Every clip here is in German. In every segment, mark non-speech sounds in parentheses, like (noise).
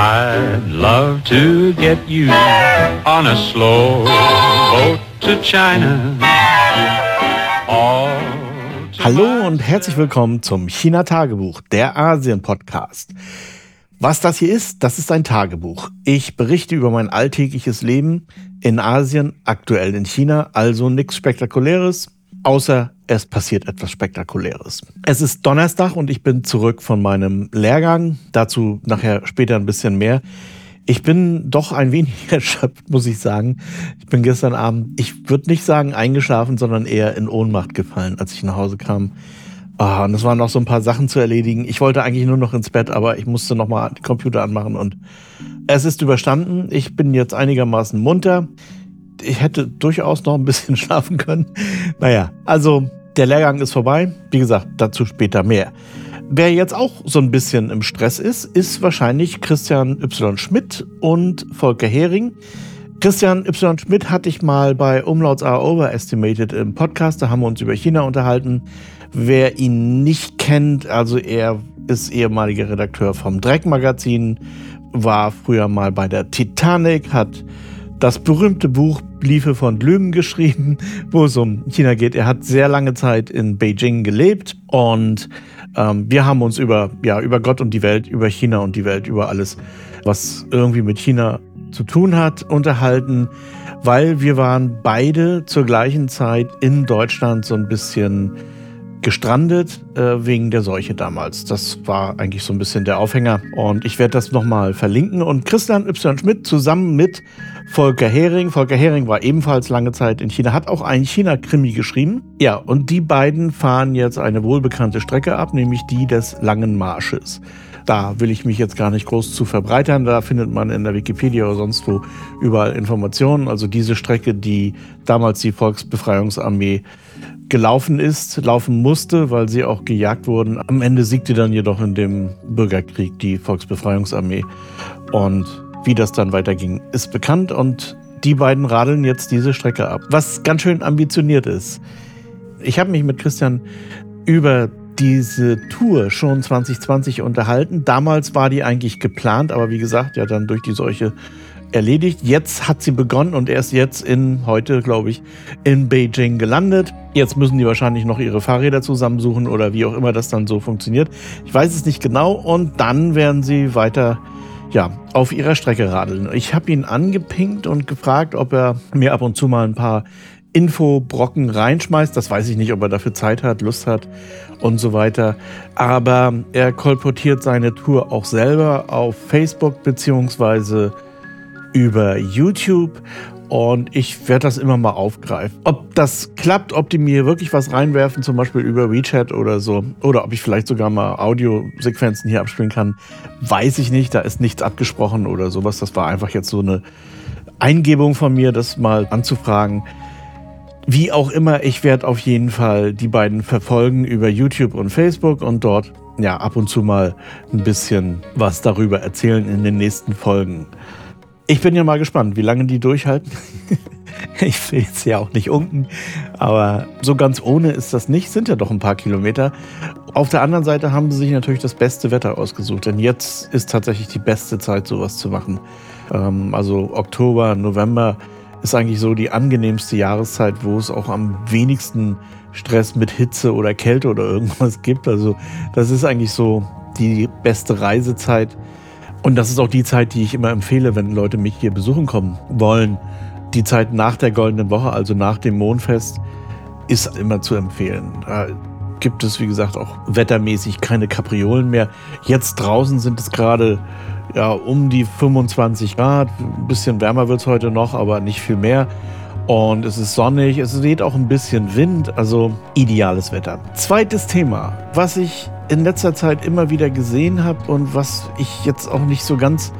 I'd love to get you on a slow boat to China. Hallo und herzlich willkommen zum China Tagebuch, der Asien Podcast. Was das hier ist, das ist ein Tagebuch. Ich berichte über mein alltägliches Leben in Asien, aktuell in China, also nichts Spektakuläres, außer es passiert etwas Spektakuläres. Es ist Donnerstag und ich bin zurück von meinem Lehrgang. Dazu nachher später ein bisschen mehr. Ich bin doch ein wenig (laughs) erschöpft, muss ich sagen. Ich bin gestern Abend, ich würde nicht sagen eingeschlafen, sondern eher in Ohnmacht gefallen, als ich nach Hause kam. Ah, und es waren noch so ein paar Sachen zu erledigen. Ich wollte eigentlich nur noch ins Bett, aber ich musste noch mal den Computer anmachen und es ist überstanden. Ich bin jetzt einigermaßen munter. Ich hätte durchaus noch ein bisschen (laughs) schlafen können. Naja, also der Lehrgang ist vorbei. Wie gesagt, dazu später mehr. Wer jetzt auch so ein bisschen im Stress ist, ist wahrscheinlich Christian Y. Schmidt und Volker Hering. Christian Y. Schmidt hatte ich mal bei Umlauts Are Overestimated im Podcast. Da haben wir uns über China unterhalten. Wer ihn nicht kennt, also er ist ehemaliger Redakteur vom Dreck-Magazin, war früher mal bei der Titanic, hat das berühmte Buch Briefe von Löwen geschrieben, wo es um China geht. Er hat sehr lange Zeit in Beijing gelebt und ähm, wir haben uns über, ja, über Gott und die Welt, über China und die Welt, über alles, was irgendwie mit China zu tun hat, unterhalten, weil wir waren beide zur gleichen Zeit in Deutschland so ein bisschen gestrandet äh, wegen der Seuche damals. Das war eigentlich so ein bisschen der Aufhänger. Und ich werde das nochmal verlinken. Und Christian Y. Schmidt zusammen mit Volker Hering. Volker Hering war ebenfalls lange Zeit in China, hat auch einen China-Krimi geschrieben. Ja, und die beiden fahren jetzt eine wohlbekannte Strecke ab, nämlich die des Langen Marsches. Da will ich mich jetzt gar nicht groß zu verbreitern. Da findet man in der Wikipedia oder sonst wo überall Informationen. Also diese Strecke, die damals die Volksbefreiungsarmee gelaufen ist, laufen musste, weil sie auch gejagt wurden. Am Ende siegte dann jedoch in dem Bürgerkrieg die Volksbefreiungsarmee. Und wie das dann weiterging, ist bekannt und die beiden radeln jetzt diese Strecke ab, was ganz schön ambitioniert ist. Ich habe mich mit Christian über diese Tour schon 2020 unterhalten. Damals war die eigentlich geplant, aber wie gesagt, ja dann durch die Seuche erledigt. Jetzt hat sie begonnen und er ist jetzt in, heute glaube ich, in Beijing gelandet. Jetzt müssen die wahrscheinlich noch ihre Fahrräder zusammensuchen oder wie auch immer das dann so funktioniert. Ich weiß es nicht genau und dann werden sie weiter ja, auf ihrer Strecke radeln. Ich habe ihn angepinkt und gefragt, ob er mir ab und zu mal ein paar Infobrocken reinschmeißt. Das weiß ich nicht, ob er dafür Zeit hat, Lust hat und so weiter. Aber er kolportiert seine Tour auch selber auf Facebook beziehungsweise über YouTube und ich werde das immer mal aufgreifen. Ob das klappt, ob die mir wirklich was reinwerfen, zum Beispiel über WeChat oder so, oder ob ich vielleicht sogar mal Audiosequenzen hier abspielen kann, weiß ich nicht. Da ist nichts abgesprochen oder sowas. Das war einfach jetzt so eine Eingebung von mir, das mal anzufragen. Wie auch immer, ich werde auf jeden Fall die beiden verfolgen über YouTube und Facebook und dort ja ab und zu mal ein bisschen was darüber erzählen in den nächsten Folgen. Ich bin ja mal gespannt, wie lange die durchhalten. (laughs) ich will jetzt ja auch nicht unken, aber so ganz ohne ist das nicht, sind ja doch ein paar Kilometer. Auf der anderen Seite haben sie sich natürlich das beste Wetter ausgesucht, denn jetzt ist tatsächlich die beste Zeit, sowas zu machen. Ähm, also Oktober, November ist eigentlich so die angenehmste Jahreszeit, wo es auch am wenigsten Stress mit Hitze oder Kälte oder irgendwas gibt. Also das ist eigentlich so die beste Reisezeit und das ist auch die Zeit, die ich immer empfehle, wenn Leute mich hier besuchen kommen wollen. Die Zeit nach der Goldenen Woche, also nach dem Mondfest, ist immer zu empfehlen. Da gibt es, wie gesagt, auch wettermäßig keine Kapriolen mehr. Jetzt draußen sind es gerade ja, um die 25 Grad. Ein bisschen wärmer wird es heute noch, aber nicht viel mehr. Und es ist sonnig, es weht auch ein bisschen Wind, also ideales Wetter. Zweites Thema, was ich in letzter Zeit immer wieder gesehen habe und was ich jetzt auch nicht so ganz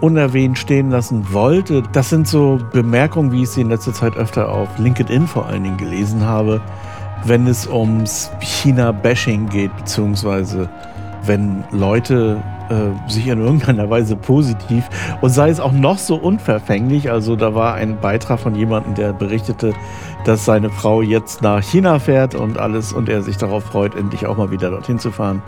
unerwähnt stehen lassen wollte. Das sind so Bemerkungen, wie ich sie in letzter Zeit öfter auf LinkedIn vor allen Dingen gelesen habe, wenn es ums China-Bashing geht, beziehungsweise wenn Leute äh, sich in irgendeiner Weise positiv und sei es auch noch so unverfänglich. Also da war ein Beitrag von jemandem, der berichtete, dass seine Frau jetzt nach China fährt und alles und er sich darauf freut, endlich auch mal wieder dorthin zu fahren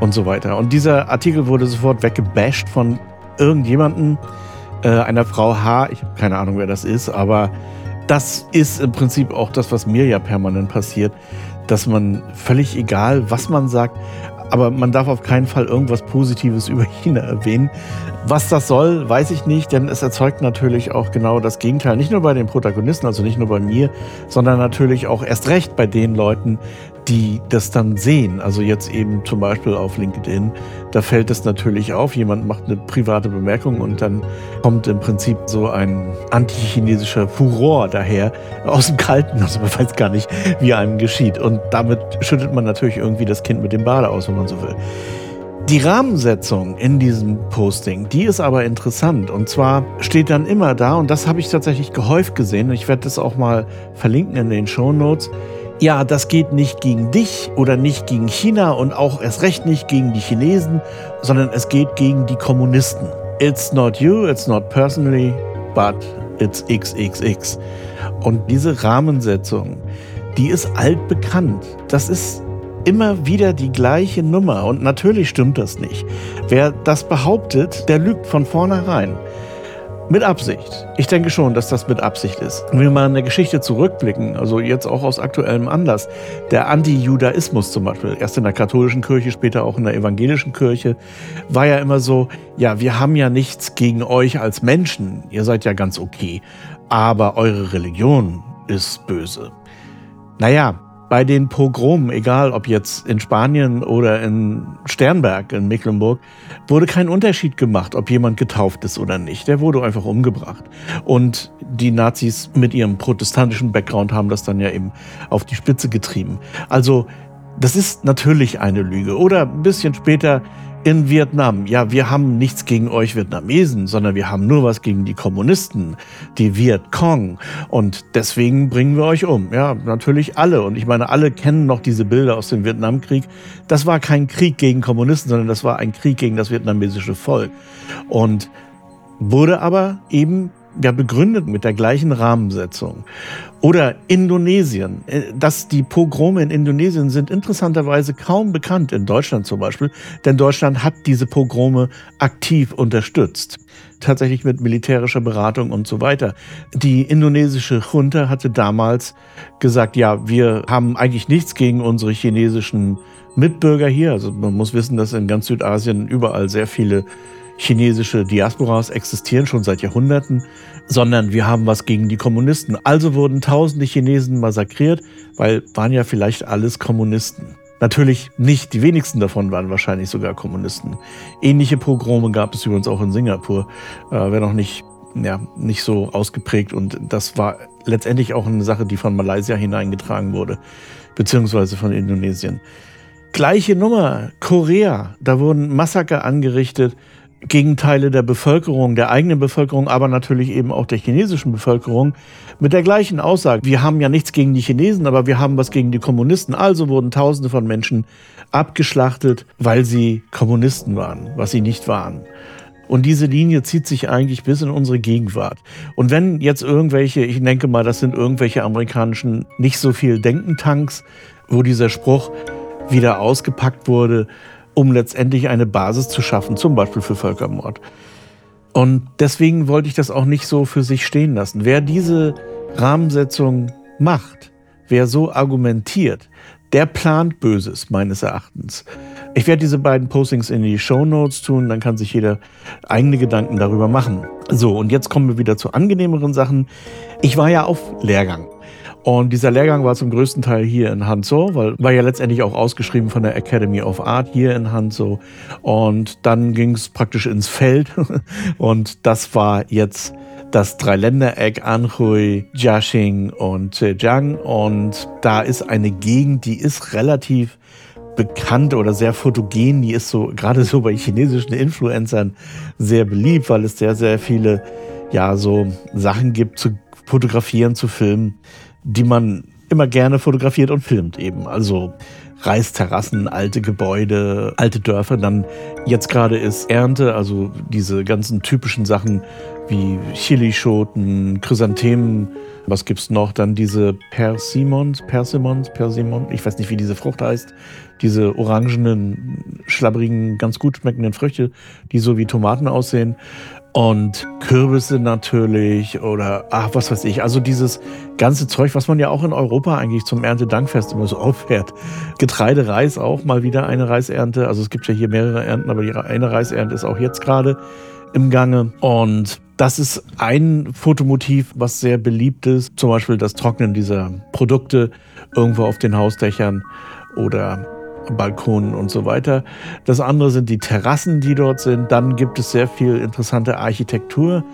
und so weiter. Und dieser Artikel wurde sofort weggebasht von irgendjemanden, äh, einer Frau H, ich habe keine Ahnung, wer das ist, aber das ist im Prinzip auch das, was mir ja permanent passiert, dass man völlig egal, was man sagt, aber man darf auf keinen Fall irgendwas Positives (laughs) über China erwähnen. Was das soll, weiß ich nicht, denn es erzeugt natürlich auch genau das Gegenteil. Nicht nur bei den Protagonisten, also nicht nur bei mir, sondern natürlich auch erst recht bei den Leuten, die das dann sehen. Also jetzt eben zum Beispiel auf LinkedIn, da fällt es natürlich auf, jemand macht eine private Bemerkung und dann kommt im Prinzip so ein antichinesischer Furor daher aus dem Kalten. Also man weiß gar nicht, wie einem geschieht. Und damit schüttet man natürlich irgendwie das Kind mit dem Bade aus, wenn man so will. Die Rahmensetzung in diesem Posting, die ist aber interessant. Und zwar steht dann immer da, und das habe ich tatsächlich gehäuft gesehen, ich werde das auch mal verlinken in den Show Notes. Ja, das geht nicht gegen dich oder nicht gegen China und auch erst recht nicht gegen die Chinesen, sondern es geht gegen die Kommunisten. It's not you, it's not personally, but it's XXX. Und diese Rahmensetzung, die ist altbekannt. Das ist immer wieder die gleiche Nummer. Und natürlich stimmt das nicht. Wer das behauptet, der lügt von vornherein. Mit Absicht. Ich denke schon, dass das mit Absicht ist. Wenn wir mal in der Geschichte zurückblicken, also jetzt auch aus aktuellem Anlass, der Anti-Judaismus zum Beispiel, erst in der katholischen Kirche, später auch in der evangelischen Kirche, war ja immer so, ja, wir haben ja nichts gegen euch als Menschen, ihr seid ja ganz okay, aber eure Religion ist böse. Naja, bei den Pogromen, egal ob jetzt in Spanien oder in Sternberg in Mecklenburg, wurde kein Unterschied gemacht, ob jemand getauft ist oder nicht. Der wurde einfach umgebracht. Und die Nazis mit ihrem protestantischen Background haben das dann ja eben auf die Spitze getrieben. Also das ist natürlich eine Lüge. Oder ein bisschen später in Vietnam. Ja, wir haben nichts gegen euch Vietnamesen, sondern wir haben nur was gegen die Kommunisten, die Viet Cong. Und deswegen bringen wir euch um. Ja, natürlich alle. Und ich meine, alle kennen noch diese Bilder aus dem Vietnamkrieg. Das war kein Krieg gegen Kommunisten, sondern das war ein Krieg gegen das vietnamesische Volk. Und wurde aber eben ja, begründet mit der gleichen Rahmensetzung. Oder Indonesien. Äh, dass die Pogrome in Indonesien sind interessanterweise kaum bekannt, in Deutschland zum Beispiel, denn Deutschland hat diese Pogrome aktiv unterstützt. Tatsächlich mit militärischer Beratung und so weiter. Die indonesische Junta hatte damals gesagt, ja, wir haben eigentlich nichts gegen unsere chinesischen Mitbürger hier. Also man muss wissen, dass in ganz Südasien überall sehr viele chinesische Diasporas existieren schon seit Jahrhunderten, sondern wir haben was gegen die Kommunisten. Also wurden tausende Chinesen massakriert, weil waren ja vielleicht alles Kommunisten. Natürlich nicht, die wenigsten davon waren wahrscheinlich sogar Kommunisten. Ähnliche Pogrome gab es übrigens auch in Singapur, äh, wenn auch nicht, ja, nicht so ausgeprägt. Und das war letztendlich auch eine Sache, die von Malaysia hineingetragen wurde, beziehungsweise von Indonesien. Gleiche Nummer, Korea, da wurden Massaker angerichtet gegen Teile der Bevölkerung, der eigenen Bevölkerung, aber natürlich eben auch der chinesischen Bevölkerung mit der gleichen Aussage. Wir haben ja nichts gegen die Chinesen, aber wir haben was gegen die Kommunisten. Also wurden Tausende von Menschen abgeschlachtet, weil sie Kommunisten waren, was sie nicht waren. Und diese Linie zieht sich eigentlich bis in unsere Gegenwart. Und wenn jetzt irgendwelche, ich denke mal, das sind irgendwelche amerikanischen nicht so viel Denkentanks, wo dieser Spruch wieder ausgepackt wurde, um letztendlich eine Basis zu schaffen, zum Beispiel für Völkermord. Und deswegen wollte ich das auch nicht so für sich stehen lassen. Wer diese Rahmensetzung macht, wer so argumentiert, der plant Böses, meines Erachtens. Ich werde diese beiden Postings in die Show Notes tun, dann kann sich jeder eigene Gedanken darüber machen. So, und jetzt kommen wir wieder zu angenehmeren Sachen. Ich war ja auf Lehrgang. Und dieser Lehrgang war zum größten Teil hier in Hanzo, weil war ja letztendlich auch ausgeschrieben von der Academy of Art hier in Hanzo. Und dann ging es praktisch ins Feld. (laughs) Und das war jetzt das Dreiländereck Anhui, Jiaxing und Zhejiang. Und da ist eine Gegend, die ist relativ bekannt oder sehr fotogen. Die ist so, gerade so bei chinesischen Influencern sehr beliebt, weil es sehr, sehr viele, ja, so Sachen gibt zu fotografieren, zu filmen die man immer gerne fotografiert und filmt eben. Also Reisterrassen, alte Gebäude, alte Dörfer. Dann jetzt gerade ist Ernte, also diese ganzen typischen Sachen wie Chilischoten, Chrysanthemen. Was gibt's noch? Dann diese Persimmons, Persimmons, Persimmon, ich weiß nicht, wie diese Frucht heißt. Diese orangenen, schlabberigen, ganz gut schmeckenden Früchte, die so wie Tomaten aussehen und Kürbisse natürlich oder ach, was weiß ich. Also dieses ganze Zeug, was man ja auch in Europa eigentlich zum Erntedankfest immer so (laughs) auffährt. Getreide, Reis auch mal wieder eine Reisernte. Also es gibt ja hier mehrere Ernten, aber die eine Reisernte ist auch jetzt gerade im Gange. Und das ist ein Fotomotiv, was sehr beliebt ist. Zum Beispiel das Trocknen dieser Produkte irgendwo auf den Hausdächern oder Balkonen und so weiter. Das andere sind die Terrassen, die dort sind. Dann gibt es sehr viel interessante Architektur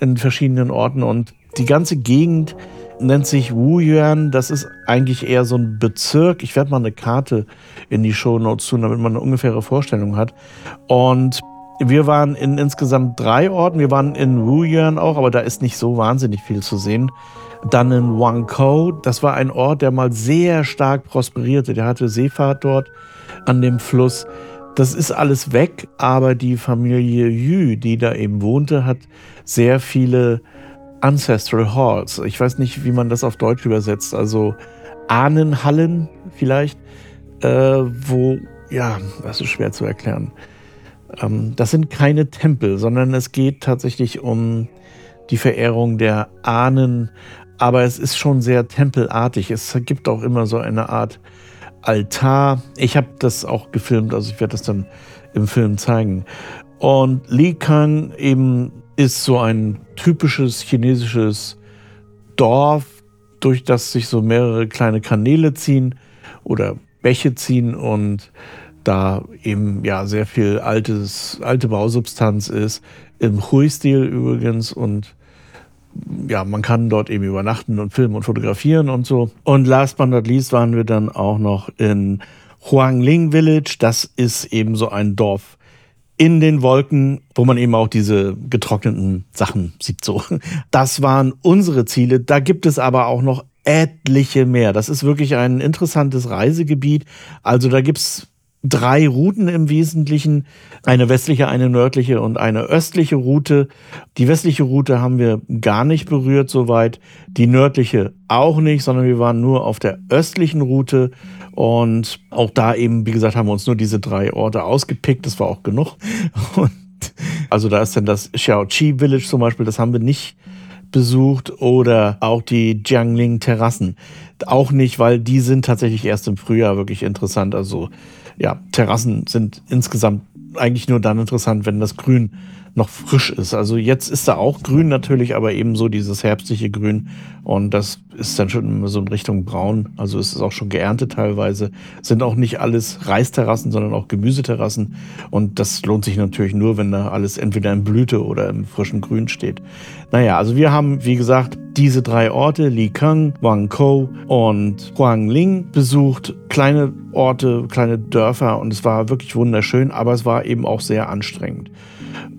in verschiedenen Orten und die ganze Gegend nennt sich Wuyuan. Das ist eigentlich eher so ein Bezirk. Ich werde mal eine Karte in die Show Notes tun, damit man eine ungefähre Vorstellung hat. Und wir waren in insgesamt drei Orten. Wir waren in Wuyuan auch, aber da ist nicht so wahnsinnig viel zu sehen. Dann in Wangkou, das war ein Ort, der mal sehr stark prosperierte. Der hatte Seefahrt dort an dem Fluss. Das ist alles weg, aber die Familie Yu, die da eben wohnte, hat sehr viele Ancestral Halls. Ich weiß nicht, wie man das auf Deutsch übersetzt. Also Ahnenhallen vielleicht, äh, wo, ja, das ist schwer zu erklären. Ähm, das sind keine Tempel, sondern es geht tatsächlich um die Verehrung der Ahnen aber es ist schon sehr tempelartig. Es gibt auch immer so eine Art Altar. Ich habe das auch gefilmt, also ich werde das dann im Film zeigen. Und Li Kang eben ist so ein typisches chinesisches Dorf, durch das sich so mehrere kleine Kanäle ziehen oder Bäche ziehen und da eben ja sehr viel altes, alte Bausubstanz ist. Im Hui-Stil übrigens und ja, man kann dort eben übernachten und filmen und fotografieren und so. Und last but not least waren wir dann auch noch in Huangling Village. Das ist eben so ein Dorf in den Wolken, wo man eben auch diese getrockneten Sachen sieht. So, das waren unsere Ziele. Da gibt es aber auch noch etliche mehr. Das ist wirklich ein interessantes Reisegebiet. Also da gibt's drei Routen im Wesentlichen, eine westliche, eine nördliche und eine östliche Route. Die westliche Route haben wir gar nicht berührt soweit, die nördliche auch nicht, sondern wir waren nur auf der östlichen Route und auch da eben, wie gesagt, haben wir uns nur diese drei Orte ausgepickt, das war auch genug. (laughs) Und also da ist dann das Xiaoqi Village zum Beispiel, das haben wir nicht besucht oder auch die Jiangling Terrassen. Auch nicht, weil die sind tatsächlich erst im Frühjahr wirklich interessant. Also ja, Terrassen sind insgesamt eigentlich nur dann interessant, wenn das Grün noch frisch ist. Also jetzt ist da auch grün natürlich, aber eben so dieses herbstliche Grün. Und das ist dann schon so in Richtung braun. Also es ist auch schon geerntet teilweise. Sind auch nicht alles Reisterrassen, sondern auch Gemüseterrassen. Und das lohnt sich natürlich nur, wenn da alles entweder in Blüte oder im frischen Grün steht. Naja, also wir haben, wie gesagt, diese drei Orte, Li Kang, Wang Kou und Huangling besucht. Kleine Orte, kleine Dörfer und es war wirklich wunderschön, aber es war eben auch sehr anstrengend.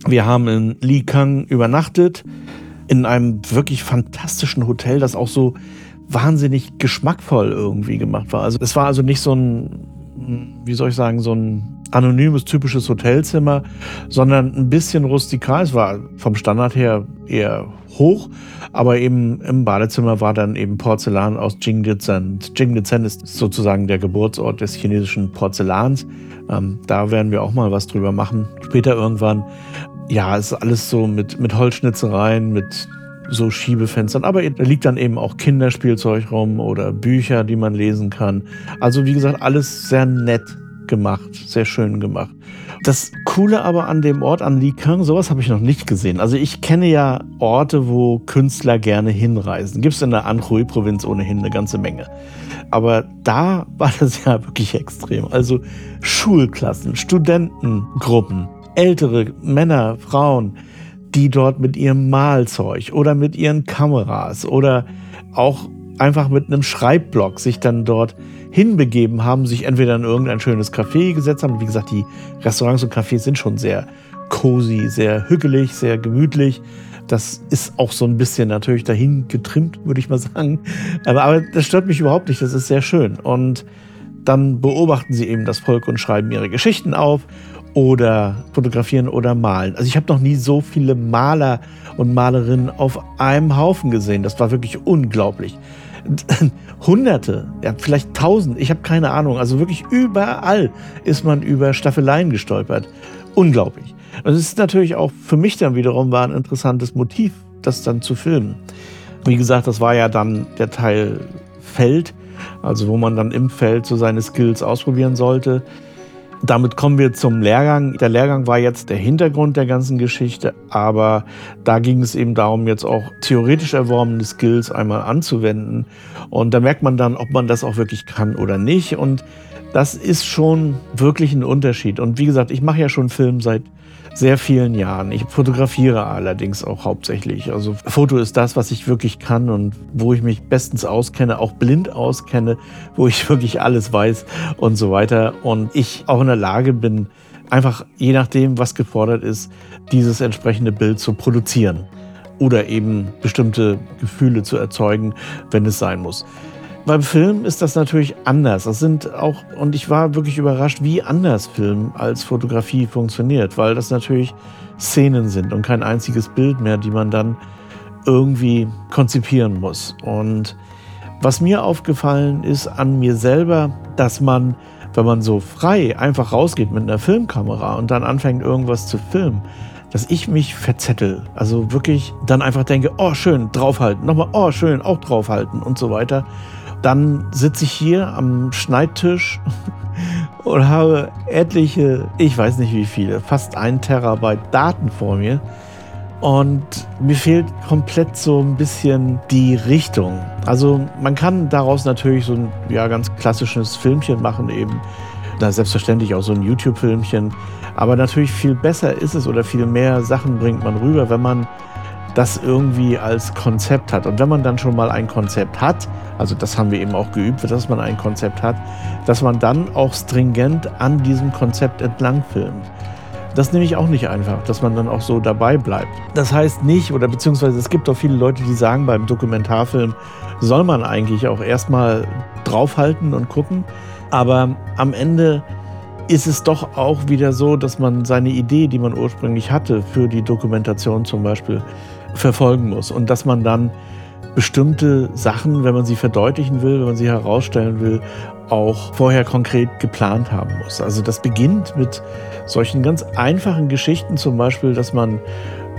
Wir haben in Li Kang übernachtet, in einem wirklich fantastischen Hotel, das auch so wahnsinnig geschmackvoll irgendwie gemacht war. Also es war also nicht so ein, wie soll ich sagen, so ein anonymes, typisches Hotelzimmer, sondern ein bisschen rustikal. Es war vom Standard her eher hoch, aber eben im Badezimmer war dann eben Porzellan aus Jingdezhen. Jingdezhen ist sozusagen der Geburtsort des chinesischen Porzellans. Ähm, da werden wir auch mal was drüber machen, später irgendwann ja, es ist alles so mit, mit Holzschnitzereien, mit so Schiebefenstern, aber da liegt dann eben auch Kinderspielzeug rum oder Bücher, die man lesen kann. Also wie gesagt, alles sehr nett gemacht, sehr schön gemacht. Das Coole aber an dem Ort, an Likang, sowas habe ich noch nicht gesehen. Also ich kenne ja Orte, wo Künstler gerne hinreisen. Gibt es in der Anhui-Provinz ohnehin eine ganze Menge. Aber da (laughs) war das ja wirklich extrem. Also Schulklassen, Studentengruppen, ältere Männer, Frauen, die dort mit ihrem Malzeug oder mit ihren Kameras oder auch einfach mit einem Schreibblock sich dann dort hinbegeben haben, sich entweder in irgendein schönes Café gesetzt haben. Wie gesagt, die Restaurants und Cafés sind schon sehr cozy, sehr hügelig, sehr gemütlich. Das ist auch so ein bisschen natürlich dahin getrimmt, würde ich mal sagen. Aber, aber das stört mich überhaupt nicht. Das ist sehr schön. Und dann beobachten sie eben das Volk und schreiben ihre Geschichten auf oder fotografieren oder malen. Also ich habe noch nie so viele Maler und Malerinnen auf einem Haufen gesehen. Das war wirklich unglaublich. (laughs) Hunderte, ja, vielleicht tausend, ich habe keine Ahnung. Also wirklich überall ist man über Staffeleien gestolpert. Unglaublich. Und es ist natürlich auch für mich dann wiederum war ein interessantes Motiv, das dann zu filmen. Wie gesagt, das war ja dann der Teil Feld, also wo man dann im Feld so seine Skills ausprobieren sollte. Damit kommen wir zum Lehrgang. Der Lehrgang war jetzt der Hintergrund der ganzen Geschichte, aber da ging es eben darum, jetzt auch theoretisch erworbene Skills einmal anzuwenden. Und da merkt man dann, ob man das auch wirklich kann oder nicht. Und das ist schon wirklich ein Unterschied. Und wie gesagt, ich mache ja schon Film seit sehr vielen Jahren. Ich fotografiere allerdings auch hauptsächlich. Also Foto ist das, was ich wirklich kann und wo ich mich bestens auskenne, auch blind auskenne, wo ich (laughs) wirklich alles weiß und so weiter. Und ich auch in der Lage bin, einfach je nachdem, was gefordert ist, dieses entsprechende Bild zu produzieren oder eben bestimmte Gefühle zu erzeugen, wenn es sein muss. Beim Film ist das natürlich anders. Das sind auch, und ich war wirklich überrascht, wie anders Film als Fotografie funktioniert, weil das natürlich Szenen sind und kein einziges Bild mehr, die man dann irgendwie konzipieren muss. Und was mir aufgefallen ist an mir selber, dass man, wenn man so frei einfach rausgeht mit einer Filmkamera und dann anfängt irgendwas zu filmen, dass ich mich verzettel. Also wirklich dann einfach denke, oh schön, draufhalten, nochmal, oh schön, auch draufhalten und so weiter. Dann sitze ich hier am Schneidtisch (laughs) und habe etliche, ich weiß nicht wie viele, fast ein Terabyte Daten vor mir. Und mir fehlt komplett so ein bisschen die Richtung. Also man kann daraus natürlich so ein ja, ganz klassisches Filmchen machen, eben. Da selbstverständlich auch so ein YouTube-Filmchen. Aber natürlich viel besser ist es oder viel mehr Sachen bringt man rüber, wenn man das irgendwie als Konzept hat. Und wenn man dann schon mal ein Konzept hat, also das haben wir eben auch geübt, dass man ein Konzept hat, dass man dann auch stringent an diesem Konzept entlang filmt. Das nehme ich auch nicht einfach, dass man dann auch so dabei bleibt. Das heißt nicht, oder beziehungsweise es gibt auch viele Leute, die sagen, beim Dokumentarfilm soll man eigentlich auch erstmal draufhalten und gucken. Aber am Ende ist es doch auch wieder so, dass man seine Idee, die man ursprünglich hatte, für die Dokumentation zum Beispiel, verfolgen muss. Und dass man dann bestimmte Sachen, wenn man sie verdeutlichen will, wenn man sie herausstellen will, auch vorher konkret geplant haben muss. Also das beginnt mit solchen ganz einfachen Geschichten, zum Beispiel, dass man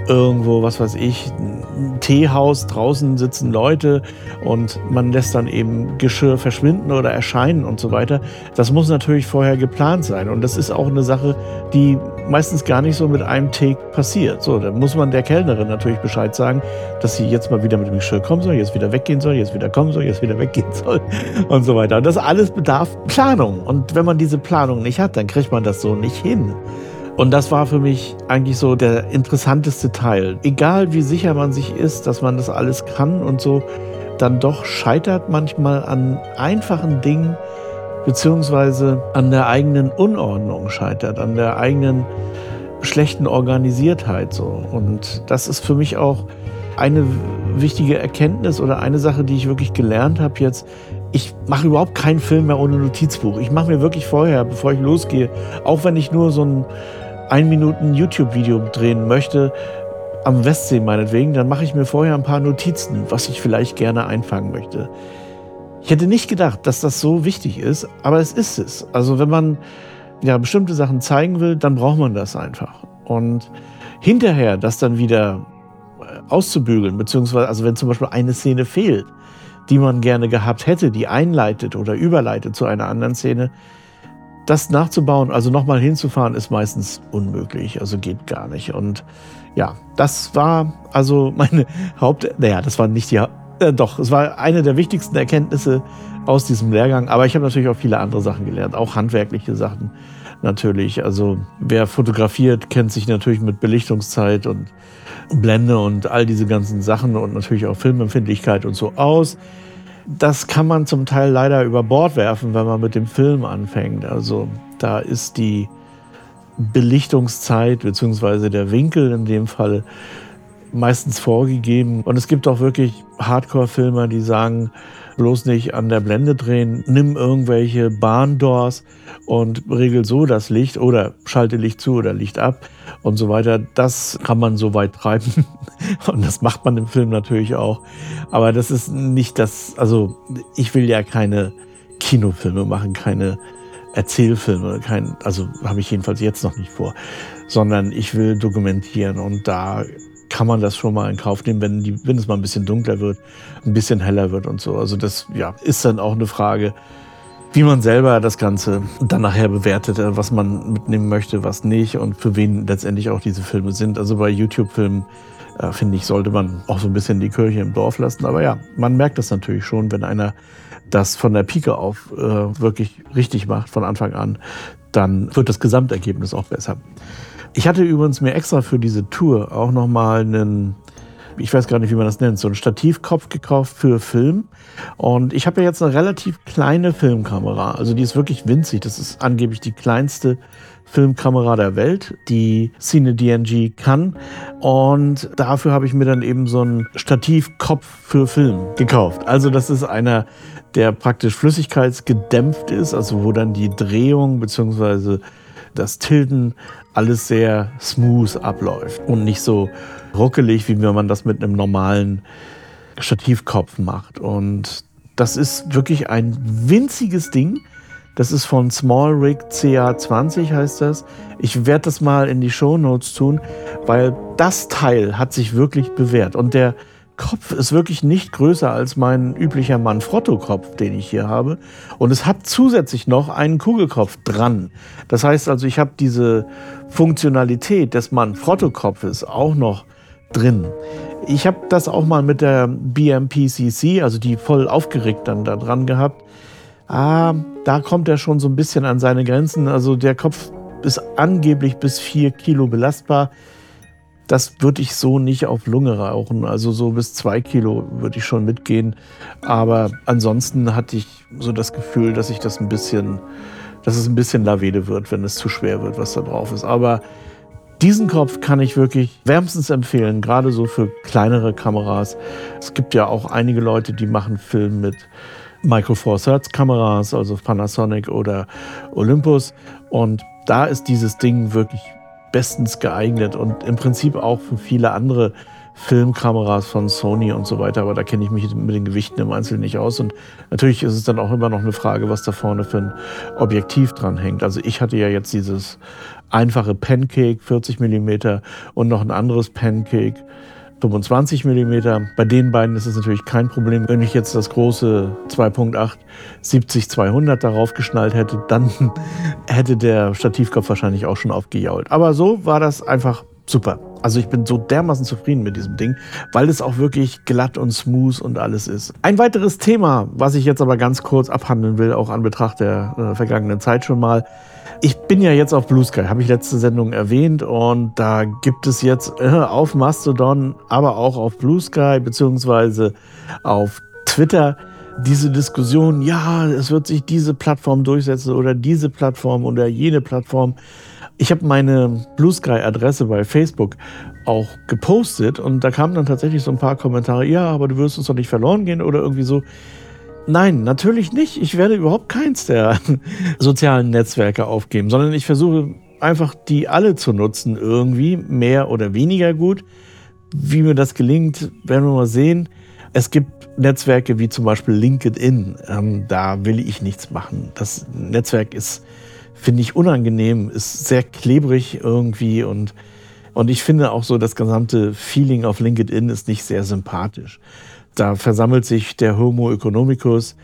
irgendwo, was weiß ich, ein Teehaus, draußen sitzen Leute und man lässt dann eben Geschirr verschwinden oder erscheinen und so weiter. Das muss natürlich vorher geplant sein und das ist auch eine Sache, die meistens gar nicht so mit einem Take passiert. So, da muss man der Kellnerin natürlich Bescheid sagen, dass sie jetzt mal wieder mit dem Geschirr kommen soll, jetzt wieder weggehen soll, jetzt wieder kommen soll, jetzt wieder weggehen soll (laughs) und so weiter. Und das alles bedarf Planung. Und wenn man diese Planung nicht hat, dann kriegt man das so nicht hin. Und das war für mich eigentlich so der interessanteste Teil. Egal wie sicher man sich ist, dass man das alles kann und so, dann doch scheitert manchmal an einfachen Dingen, beziehungsweise an der eigenen Unordnung scheitert, an der eigenen schlechten Organisiertheit so. Und das ist für mich auch eine wichtige Erkenntnis oder eine Sache, die ich wirklich gelernt habe jetzt. Ich mache überhaupt keinen Film mehr ohne Notizbuch. Ich mache mir wirklich vorher, bevor ich losgehe, auch wenn ich nur so ein ein Minuten YouTube-Video drehen möchte, am Westsee meinetwegen, dann mache ich mir vorher ein paar Notizen, was ich vielleicht gerne einfangen möchte. Ich hätte nicht gedacht, dass das so wichtig ist, aber es ist es. Also wenn man ja bestimmte Sachen zeigen will, dann braucht man das einfach. Und hinterher das dann wieder äh, auszubügeln, beziehungsweise also wenn zum Beispiel eine Szene fehlt, die man gerne gehabt hätte, die einleitet oder überleitet zu einer anderen Szene, das nachzubauen, also nochmal hinzufahren, ist meistens unmöglich, also geht gar nicht. Und ja, das war also (laughs) meine Haupt, naja, das war nicht die, äh, doch, es war eine der wichtigsten Erkenntnisse aus diesem Lehrgang, aber ich habe natürlich auch viele andere Sachen gelernt, auch handwerkliche Sachen natürlich. Also wer fotografiert, kennt sich natürlich mit Belichtungszeit und Blende und all diese ganzen Sachen und natürlich auch Filmempfindlichkeit und so aus das kann man zum Teil leider über Bord werfen, wenn man mit dem Film anfängt. Also da ist die Belichtungszeit bzw. der Winkel in dem Fall meistens vorgegeben. Und es gibt auch wirklich Hardcore-Filmer, die sagen, bloß nicht an der Blende drehen, nimm irgendwelche Bahndoors und regel so das Licht oder schalte Licht zu oder Licht ab und so weiter. Das kann man so weit treiben (laughs) und das macht man im Film natürlich auch. Aber das ist nicht das, also ich will ja keine Kinofilme machen, keine Erzählfilme, kein, also habe ich jedenfalls jetzt noch nicht vor, sondern ich will dokumentieren und da kann man das schon mal in Kauf nehmen, wenn, die, wenn es mal ein bisschen dunkler wird, ein bisschen heller wird und so. Also das ja, ist dann auch eine Frage, wie man selber das Ganze dann nachher bewertet, äh, was man mitnehmen möchte, was nicht und für wen letztendlich auch diese Filme sind. Also bei YouTube-Filmen, äh, finde ich, sollte man auch so ein bisschen die Kirche im Dorf lassen. Aber ja, man merkt das natürlich schon, wenn einer das von der Pike auf äh, wirklich richtig macht, von Anfang an, dann wird das Gesamtergebnis auch besser. Ich hatte übrigens mir extra für diese Tour auch nochmal einen, ich weiß gar nicht, wie man das nennt, so einen Stativkopf gekauft für Film. Und ich habe ja jetzt eine relativ kleine Filmkamera. Also die ist wirklich winzig. Das ist angeblich die kleinste Filmkamera der Welt, die Cine DNG kann. Und dafür habe ich mir dann eben so einen Stativkopf für Film gekauft. Also das ist einer, der praktisch flüssigkeitsgedämpft ist, also wo dann die Drehung bzw. das Tilten alles sehr smooth abläuft und nicht so ruckelig, wie wenn man das mit einem normalen Stativkopf macht. Und das ist wirklich ein winziges Ding. Das ist von Small Rig CA20 heißt das. Ich werde das mal in die Show Notes tun, weil das Teil hat sich wirklich bewährt. Und der Kopf ist wirklich nicht größer als mein üblicher Manfrotto-Kopf, den ich hier habe. Und es hat zusätzlich noch einen Kugelkopf dran. Das heißt also, ich habe diese Funktionalität des Manfrotto-Kopfes auch noch drin. Ich habe das auch mal mit der BMPCC, also die voll aufgeregt dann da dran gehabt. Ah, da kommt er schon so ein bisschen an seine Grenzen. Also der Kopf ist angeblich bis vier Kilo belastbar das würde ich so nicht auf Lunge rauchen. Also so bis zwei Kilo würde ich schon mitgehen. Aber ansonsten hatte ich so das Gefühl, dass ich das ein bisschen, dass es ein bisschen Lavede wird, wenn es zu schwer wird, was da drauf ist. Aber diesen Kopf kann ich wirklich wärmstens empfehlen, gerade so für kleinere Kameras. Es gibt ja auch einige Leute, die machen Film mit Micro Four Thirds Kameras, also Panasonic oder Olympus. Und da ist dieses Ding wirklich bestens geeignet und im Prinzip auch für viele andere Filmkameras von Sony und so weiter, aber da kenne ich mich mit den Gewichten im Einzelnen nicht aus. Und natürlich ist es dann auch immer noch eine Frage, was da vorne für ein Objektiv dran hängt. Also ich hatte ja jetzt dieses einfache Pancake 40 mm und noch ein anderes Pancake 25 mm. Bei den beiden ist es natürlich kein Problem. Wenn ich jetzt das große 2.8 70-200 darauf geschnallt hätte, dann (laughs) hätte der Stativkopf wahrscheinlich auch schon aufgejault. Aber so war das einfach super. Also ich bin so dermaßen zufrieden mit diesem Ding, weil es auch wirklich glatt und smooth und alles ist. Ein weiteres Thema, was ich jetzt aber ganz kurz abhandeln will, auch an Betracht der äh, vergangenen Zeit schon mal, ich bin ja jetzt auf Blue Sky, habe ich letzte Sendung erwähnt und da gibt es jetzt äh, auf Mastodon, aber auch auf Blue Sky beziehungsweise auf Twitter diese Diskussion, ja, es wird sich diese Plattform durchsetzen oder diese Plattform oder jene Plattform. Ich habe meine Blue Sky Adresse bei Facebook auch gepostet und da kamen dann tatsächlich so ein paar Kommentare, ja, aber du wirst uns doch nicht verloren gehen oder irgendwie so. Nein, natürlich nicht. Ich werde überhaupt keins der (laughs) sozialen Netzwerke aufgeben, sondern ich versuche einfach die alle zu nutzen, irgendwie, mehr oder weniger gut. Wie mir das gelingt, werden wir mal sehen. Es gibt Netzwerke wie zum Beispiel LinkedIn. Ähm, da will ich nichts machen. Das Netzwerk ist, finde ich, unangenehm, ist sehr klebrig irgendwie und, und ich finde auch so, das gesamte Feeling auf LinkedIn ist nicht sehr sympathisch da versammelt sich der Homo economicus.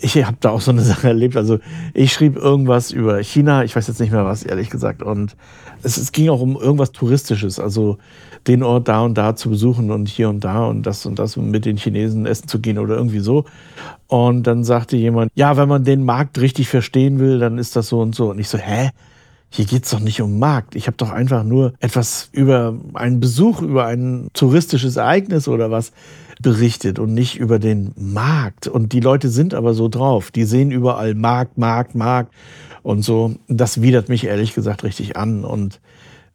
Ich habe da auch so eine (laughs) Sache erlebt. Also ich schrieb irgendwas über China, ich weiß jetzt nicht mehr was, ehrlich gesagt. Und es, es, ging auch um irgendwas Touristisches, also den Ort da und da zu besuchen und hier und da und das und das und mit den Chinesen essen zu gehen oder irgendwie so. Und dann sagte jemand, ja, wenn man den Markt richtig verstehen will, dann ist das so und so. Und ich so, hä? Hier geht's doch nicht um Markt. Ich habe doch einfach nur etwas über einen Besuch, über ein touristisches Ereignis oder was berichtet und nicht über den Markt. Und die Leute sind aber so drauf. Die sehen überall Markt, Markt, Markt und so. Das widert mich ehrlich gesagt richtig an. Und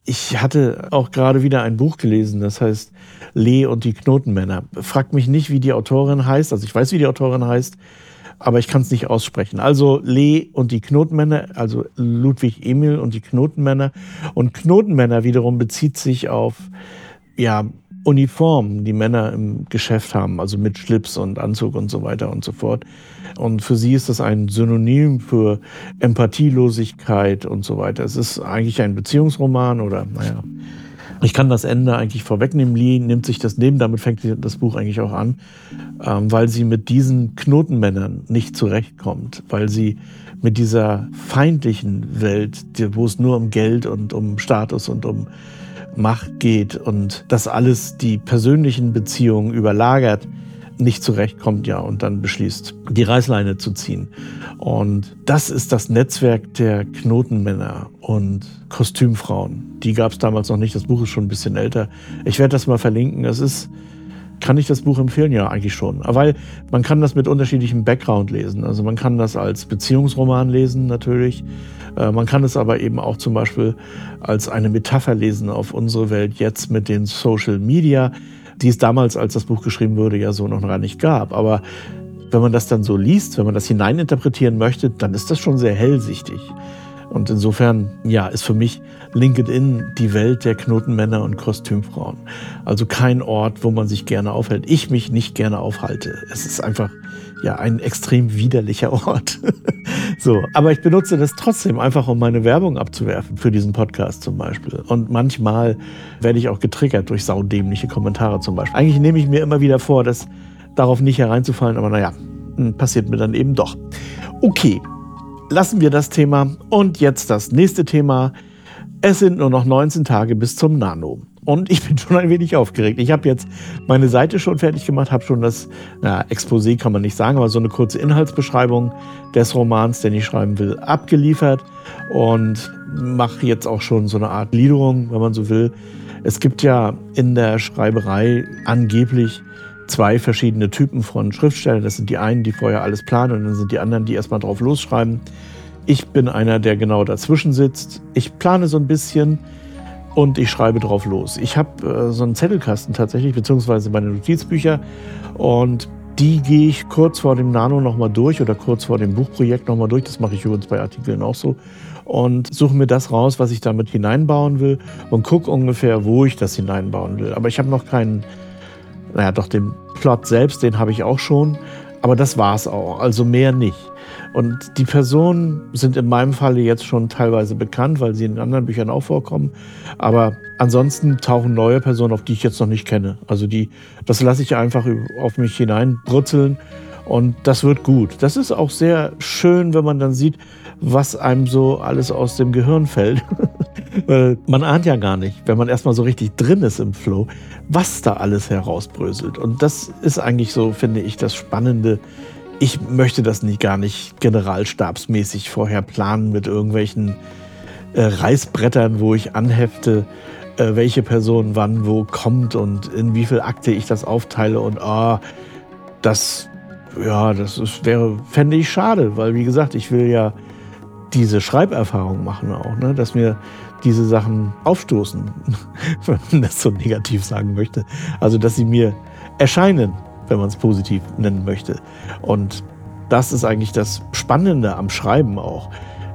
ich hatte auch gerade wieder ein Buch gelesen, das heißt Lee und die Knotenmänner. Fragt mich nicht, wie die Autorin heißt. Also ich weiß, wie die Autorin heißt, aber ich kann es nicht aussprechen. Also Lee und die Knotenmänner, also Ludwig Emil und die Knotenmänner. Und Knotenmänner wiederum bezieht sich auf ja, Uniformen, die Männer im Geschäft haben, also mit Schlips und Anzug und so weiter und so fort. Und für sie ist das ein Synonym für Empathielosigkeit und so weiter. Es ist eigentlich ein Beziehungsroman oder, naja, ich kann das Ende eigentlich vorwegnehmen. Lee nimmt sich das neben, damit fängt das Buch eigentlich auch an, ähm, weil sie mit diesen Knotenmännern nicht zurechtkommt, weil sie mit dieser feindlichen Welt, wo es nur um Geld und um Status und um Macht geht und das alles die persönlichen Beziehungen überlagert, nicht zurechtkommt, ja, und dann beschließt, die Reißleine zu ziehen. Und das ist das Netzwerk der Knotenmänner und Kostümfrauen. Die gab es damals noch nicht. Das Buch ist schon ein bisschen älter. Ich werde das mal verlinken. Es ist kann ich das Buch empfehlen? Ja, eigentlich schon. Weil man kann das mit unterschiedlichem Background lesen. Also man kann das als Beziehungsroman lesen natürlich. Äh, man kann es aber eben auch zum Beispiel als eine Metapher lesen auf unsere Welt jetzt mit den Social Media, die es damals, als das Buch geschrieben wurde, ja so noch gar nicht gab. Aber wenn man das dann so liest, wenn man das hineininterpretieren möchte, dann ist das schon sehr hellsichtig. Und insofern, ja, ist für mich LinkedIn die Welt der Knotenmänner und Kostümfrauen. Also kein Ort, wo man sich gerne aufhält. Ich mich nicht gerne aufhalte. Es ist einfach, ja, ein extrem widerlicher (laughs) Ort. So, aber ich benutze das trotzdem einfach, um meine Werbung abzuwerfen für diesen Podcast zum Beispiel. Und manchmal werde ich auch getriggert durch saudämliche Kommentare zum Beispiel. Eigentlich nehme ich mir immer wieder vor, dass darauf nicht hereinzufallen, aber naja, hm, passiert mir dann eben doch. Okay, lassen wir das Thema und jetzt das nächste Thema. Es sind nur noch 19 Tage bis zum Nano. Und ich bin schon ein wenig aufgeregt. Ich habe jetzt meine Seite schon fertig gemacht, habe schon das na, Exposé, kann man nicht sagen, aber so eine kurze Inhaltsbeschreibung des Romans, den ich schreiben will, abgeliefert und mache jetzt auch schon so eine Art Gliederung, wenn man so will. Es gibt ja in der Schreiberei angeblich zwei verschiedene Typen von Schriftstellern. Das sind die einen, die vorher alles planen und dann sind die anderen, die erstmal drauf losschreiben. Ich bin einer, der genau dazwischen sitzt. Ich plane so ein bisschen und ich schreibe drauf los. Ich habe äh, so einen Zettelkasten tatsächlich, beziehungsweise meine Notizbücher und die gehe ich kurz vor dem Nano nochmal durch oder kurz vor dem Buchprojekt nochmal durch. Das mache ich übrigens bei Artikeln auch so. Und suche mir das raus, was ich damit hineinbauen will und gucke ungefähr, wo ich das hineinbauen will. Aber ich habe noch keinen naja, doch den Plot selbst, den habe ich auch schon. Aber das war's auch, also mehr nicht. Und die Personen sind in meinem Falle jetzt schon teilweise bekannt, weil sie in anderen Büchern auch vorkommen. Aber ansonsten tauchen neue Personen, auf die ich jetzt noch nicht kenne. Also die, das lasse ich einfach auf mich hineinbrutzeln. Und das wird gut. Das ist auch sehr schön, wenn man dann sieht, was einem so alles aus dem Gehirn fällt. (laughs) man ahnt ja gar nicht, wenn man erstmal so richtig drin ist im Flow, was da alles herausbröselt. Und das ist eigentlich so, finde ich, das Spannende. Ich möchte das nicht gar nicht generalstabsmäßig vorher planen mit irgendwelchen äh, Reißbrettern, wo ich anhefte, äh, welche Person wann wo kommt und in wie viel Akte ich das aufteile. Und oh, das, ja, das ist, wäre, fände ich schade, weil wie gesagt, ich will ja diese Schreiberfahrung machen auch, ne? dass mir diese Sachen aufstoßen, (laughs) wenn man das so negativ sagen möchte. Also dass sie mir erscheinen, wenn man es positiv nennen möchte. Und das ist eigentlich das Spannende am Schreiben auch.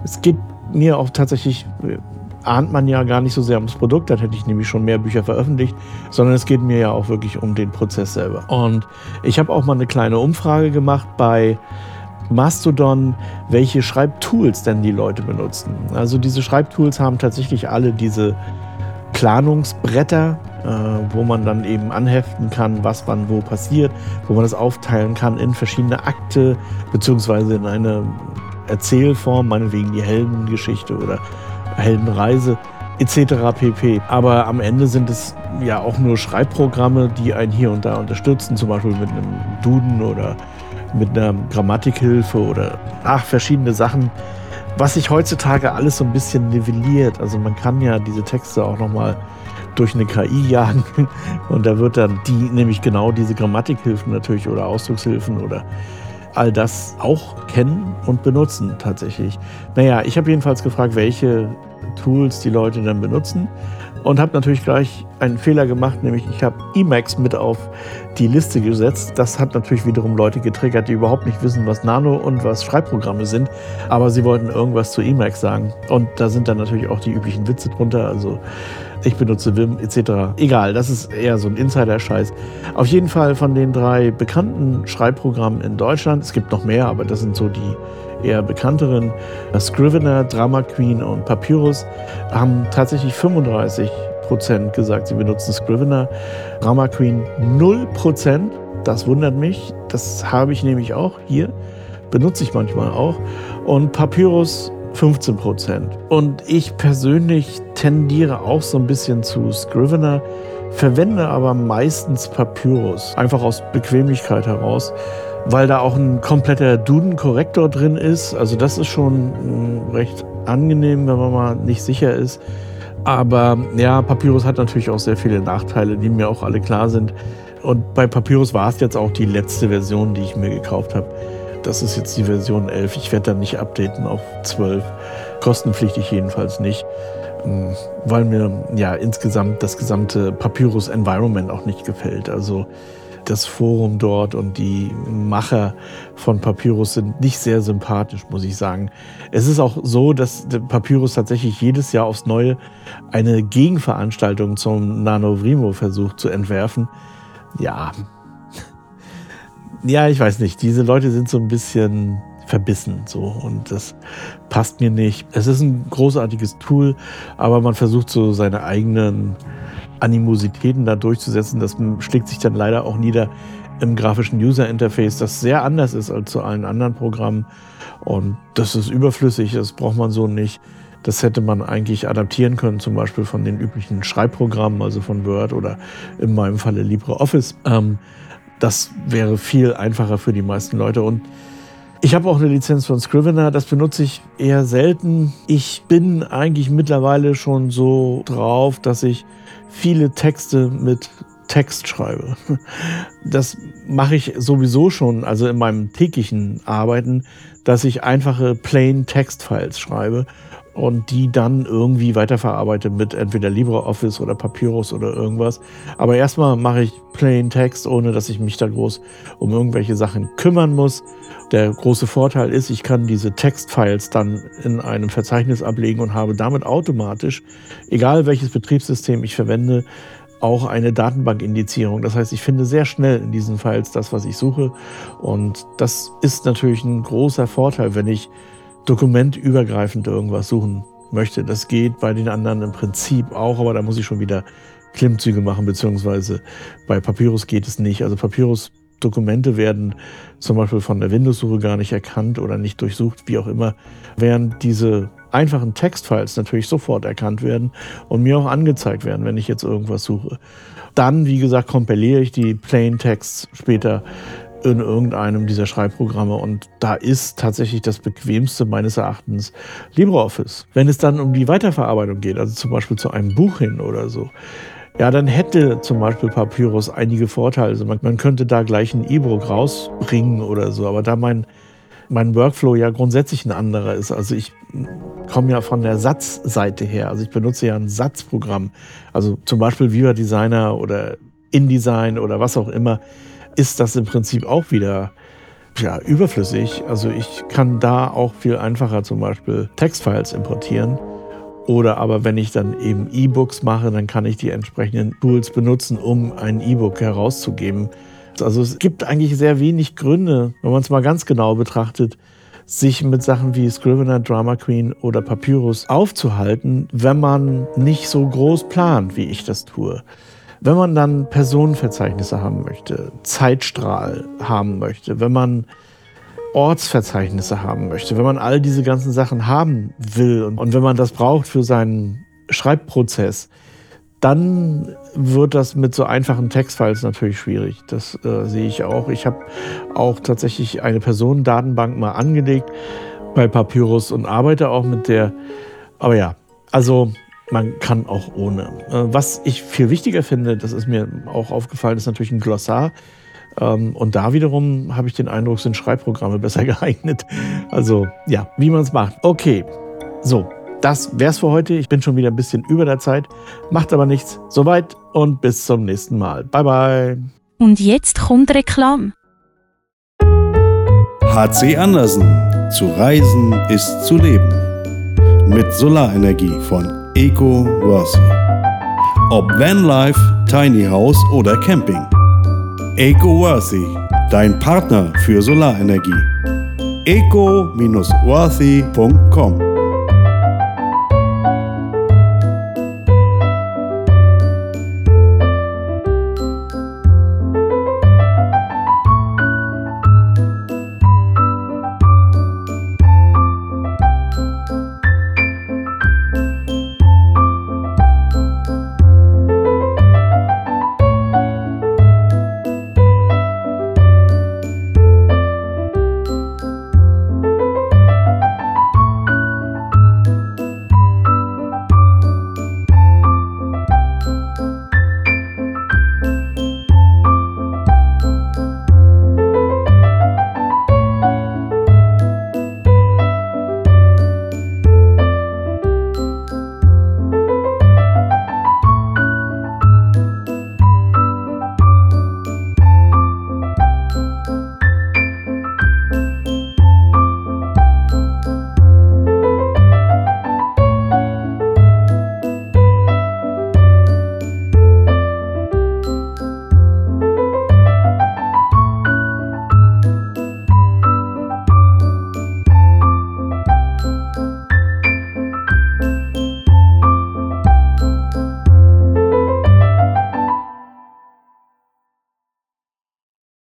Es geht mir auch tatsächlich, ahnt man ja gar nicht so sehr ums Produkt, dann hätte ich nämlich schon mehr Bücher veröffentlicht, sondern es geht mir ja auch wirklich um den Prozess selber. Und ich habe auch mal eine kleine Umfrage gemacht bei Mastodon, welche Schreibtools denn die Leute benutzen. Also diese Schreibtools haben tatsächlich alle diese Planungsbretter, äh, wo man dann eben anheften kann, was wann wo passiert, wo man das aufteilen kann in verschiedene Akte, beziehungsweise in eine Erzählform, meinetwegen die Heldengeschichte oder Heldenreise etc. pp. Aber am Ende sind es ja auch nur Schreibprogramme, die einen hier und da unterstützen, zum Beispiel mit einem Duden oder mit einer Grammatikhilfe oder ach, verschiedene Sachen, was sich heutzutage alles so ein bisschen nivelliert. Also man kann ja diese Texte auch nochmal durch eine KI jagen (laughs) und da wird dann die, nämlich genau diese Grammatikhilfen natürlich oder Ausdruckshilfen oder all das auch kennen und benutzen tatsächlich. Naja, ich habe jedenfalls gefragt, welche Tools die Leute dann benutzen und habe natürlich gleich einen Fehler gemacht, nämlich ich habe Emacs mit auf die Liste gesetzt. Das hat natürlich wiederum Leute getriggert, die überhaupt nicht wissen, was Nano und was Schreibprogramme sind, aber sie wollten irgendwas zu Emacs sagen. Und da sind dann natürlich auch die üblichen Witze drunter, also ich benutze Vim etc. Egal, das ist eher so ein Insider-Scheiß. Auf jeden Fall von den drei bekannten Schreibprogrammen in Deutschland, es gibt noch mehr, aber das sind so die eher bekannteren, Scrivener, Drama Queen und Papyrus, haben tatsächlich 35 Prozent gesagt, sie benutzen Scrivener. Drama Queen 0 Prozent. Das wundert mich. Das habe ich nämlich auch hier. Benutze ich manchmal auch. Und Papyrus 15 Prozent. Und ich persönlich tendiere auch so ein bisschen zu Scrivener, verwende aber meistens Papyrus. Einfach aus Bequemlichkeit heraus weil da auch ein kompletter Duden-Korrektor drin ist. Also das ist schon hm, recht angenehm, wenn man mal nicht sicher ist. Aber ja, Papyrus hat natürlich auch sehr viele Nachteile, die mir auch alle klar sind. Und bei Papyrus war es jetzt auch die letzte Version, die ich mir gekauft habe. Das ist jetzt die Version 11. Ich werde dann nicht updaten auf 12. Kostenpflichtig jedenfalls nicht. Hm, weil mir ja insgesamt das gesamte Papyrus Environment auch nicht gefällt. Also das Forum dort und die Macher von Papyrus sind nicht sehr sympathisch, muss ich sagen. Es ist auch so, dass Papyrus tatsächlich jedes Jahr aufs Neue eine Gegenveranstaltung zum Nanovrimo versucht zu entwerfen. Ja. (laughs) Ja, ich weiß nicht. Diese Leute sind so ein bisschen verbissen so und das passt mir nicht. Es ist ein großartiges Tool, aber man versucht so seine eigenen Animositäten da durchzusetzen. Das schlägt sich dann leider auch nieder im grafischen User Interface, das sehr anders ist als zu allen anderen Programmen. Und das ist überflüssig, das braucht man so nicht. Das hätte man eigentlich adaptieren können, zum Beispiel von den üblichen Schreibprogrammen, also von Word oder in meinem Falle LibreOffice. Ähm, das wäre viel einfacher für die meisten Leute. Und ich habe auch eine Lizenz von Scrivener, das benutze ich eher selten. Ich bin eigentlich mittlerweile schon so drauf, dass ich viele Texte mit Text schreibe. Das mache ich sowieso schon, also in meinem täglichen Arbeiten, dass ich einfache Plain Text Files schreibe und die dann irgendwie weiterverarbeite mit entweder LibreOffice oder Papyrus oder irgendwas. Aber erstmal mache ich Plain Text, ohne dass ich mich da groß um irgendwelche Sachen kümmern muss. Der große Vorteil ist, ich kann diese Textfiles dann in einem Verzeichnis ablegen und habe damit automatisch, egal welches Betriebssystem ich verwende, auch eine Datenbankindizierung. Das heißt, ich finde sehr schnell in diesen Files das, was ich suche. Und das ist natürlich ein großer Vorteil, wenn ich dokumentübergreifend irgendwas suchen möchte. Das geht bei den anderen im Prinzip auch, aber da muss ich schon wieder Klimmzüge machen, beziehungsweise bei Papyrus geht es nicht. Also Papyrus Dokumente werden zum Beispiel von der Windows-Suche gar nicht erkannt oder nicht durchsucht, wie auch immer, während diese einfachen Textfiles natürlich sofort erkannt werden und mir auch angezeigt werden, wenn ich jetzt irgendwas suche. Dann, wie gesagt, kompiliere ich die Plain Texts später in irgendeinem dieser Schreibprogramme. Und da ist tatsächlich das bequemste meines Erachtens LibreOffice. Wenn es dann um die Weiterverarbeitung geht, also zum Beispiel zu einem Buch hin oder so, ja, dann hätte zum Beispiel Papyrus einige Vorteile. Also man, man könnte da gleich ein E-Book rausbringen oder so. Aber da mein, mein Workflow ja grundsätzlich ein anderer ist, also ich komme ja von der Satzseite her. Also ich benutze ja ein Satzprogramm. Also zum Beispiel Viva Designer oder InDesign oder was auch immer ist das im Prinzip auch wieder ja, überflüssig. Also ich kann da auch viel einfacher zum Beispiel Textfiles importieren. Oder aber wenn ich dann eben E-Books mache, dann kann ich die entsprechenden Tools benutzen, um ein E-Book herauszugeben. Also es gibt eigentlich sehr wenig Gründe, wenn man es mal ganz genau betrachtet, sich mit Sachen wie Scrivener, Drama Queen oder Papyrus aufzuhalten, wenn man nicht so groß plant, wie ich das tue. Wenn man dann Personenverzeichnisse haben möchte, Zeitstrahl haben möchte, wenn man Ortsverzeichnisse haben möchte, wenn man all diese ganzen Sachen haben will und, und wenn man das braucht für seinen Schreibprozess, dann wird das mit so einfachen Textfiles natürlich schwierig. Das äh, sehe ich auch. Ich habe auch tatsächlich eine Personendatenbank mal angelegt bei Papyrus und arbeite auch mit der. Aber ja, also man kann auch ohne. Äh, was ich viel wichtiger finde, das ist mir auch aufgefallen, ist natürlich ein Glossar. Ähm, und da wiederum habe ich den Eindruck, sind Schreibprogramme (laughs) besser geeignet. Also ja, wie man es macht. Okay, so, das wär's für heute. Ich bin schon wieder ein bisschen über der Zeit. Macht aber nichts. Soweit und bis zum nächsten Mal. Bye bye. Und jetzt kommt Reklam. HC Andersen. Zu reisen ist zu leben. Mit Solarenergie von Eco Worthy. Ob Vanlife, Tiny House oder Camping. Eco Worthy, dein Partner für Solarenergie. eco-worthy.com